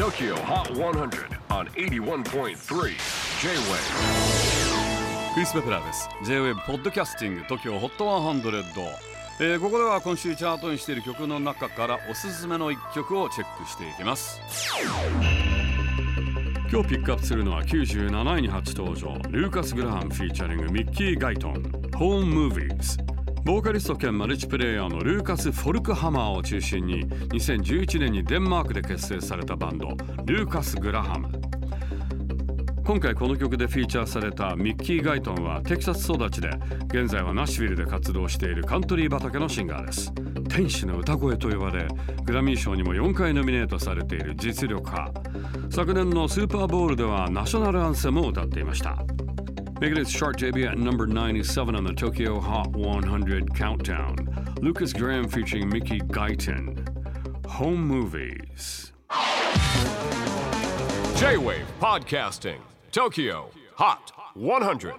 TOKYO HOT 100 on 81.3 J-WAVE クリス・ベプラーです。J-WAVE ポッドキャスティング TOKYO HOT 100、えーここでは今週チャートにしている曲の中からおすすめの一曲をチェックしていきます。今日ピックアップするのは97位に初登場。ルーカス・グラハムフィーチャリングミッキー・ガイトン Home Movies ボーカリスト兼マルチプレイヤーのルーカス・フォルクハマーを中心に2011年にデンマークで結成されたバンドルーカス・グラハム。今回この曲でフィーチャーされたミッキー・ガイトンはテキサス育ちで現在はナッシュビルで活動しているカントリー畑のシンガーです。天使の歌声と呼ばれグラミー賞にも4回ノミネートされている実力派。昨年のスーパーボールではナショナルアンセムを歌っていました。Making its chart debut at number 97 on the Tokyo Hot 100 countdown. Lucas Graham featuring Mickey Guyton. Home Movies. J-WAVE PODCASTING TOKYO HOT 100